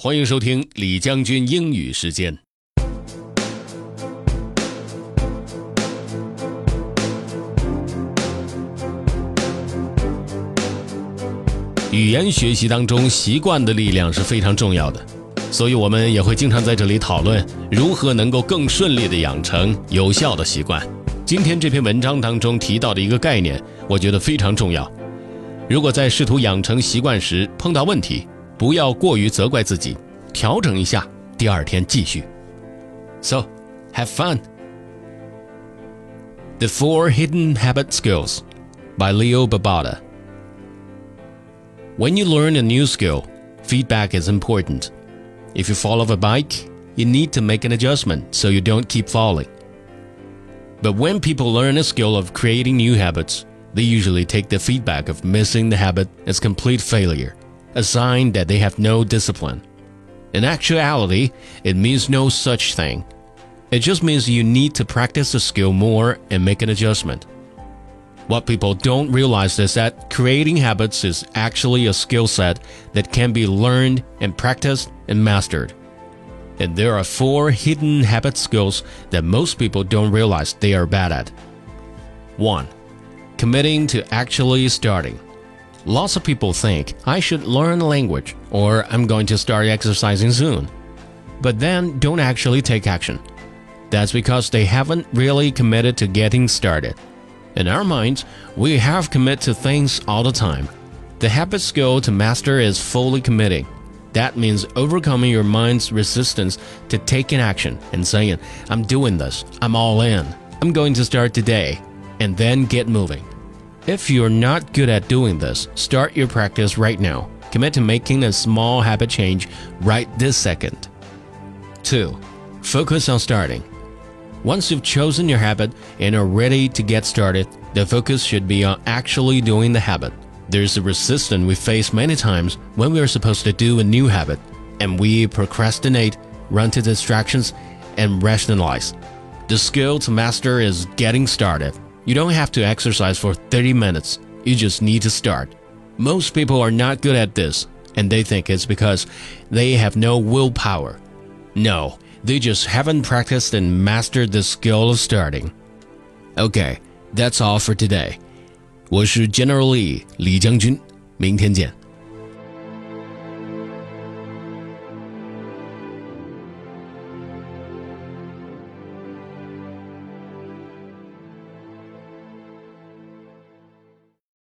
欢迎收听李将军英语时间。语言学习当中，习惯的力量是非常重要的，所以我们也会经常在这里讨论如何能够更顺利的养成有效的习惯。今天这篇文章当中提到的一个概念，我觉得非常重要。如果在试图养成习惯时碰到问题，不要过于责怪自己，调整一下，第二天继续。So, have fun. The Four Hidden Habit Skills by Leo Babauta. When you learn a new skill, feedback is important. If you fall off a bike, you need to make an adjustment so you don't keep falling. But when people learn a skill of creating new habits, they usually take the feedback of missing the habit as complete failure a sign that they have no discipline. In actuality, it means no such thing. It just means you need to practice the skill more and make an adjustment. What people don't realize is that creating habits is actually a skill set that can be learned and practiced and mastered. And there are four hidden habit skills that most people don't realize they are bad at. 1. Committing to actually starting. Lots of people think I should learn a language or I'm going to start exercising soon. But then don't actually take action. That's because they haven't really committed to getting started. In our minds, we have commit to things all the time. The habit skill to master is fully committing. That means overcoming your mind's resistance to taking action and saying, I'm doing this, I'm all in, I'm going to start today, and then get moving. If you're not good at doing this, start your practice right now. Commit to making a small habit change right this second. 2. Focus on starting. Once you've chosen your habit and are ready to get started, the focus should be on actually doing the habit. There's a resistance we face many times when we are supposed to do a new habit, and we procrastinate, run to distractions, and rationalize. The skill to master is getting started. You don't have to exercise for 30 minutes, you just need to start. Most people are not good at this, and they think it's because they have no willpower. No, they just haven't practiced and mastered the skill of starting. Okay, that's all for today. 我是 General Lee 李将军，明天见。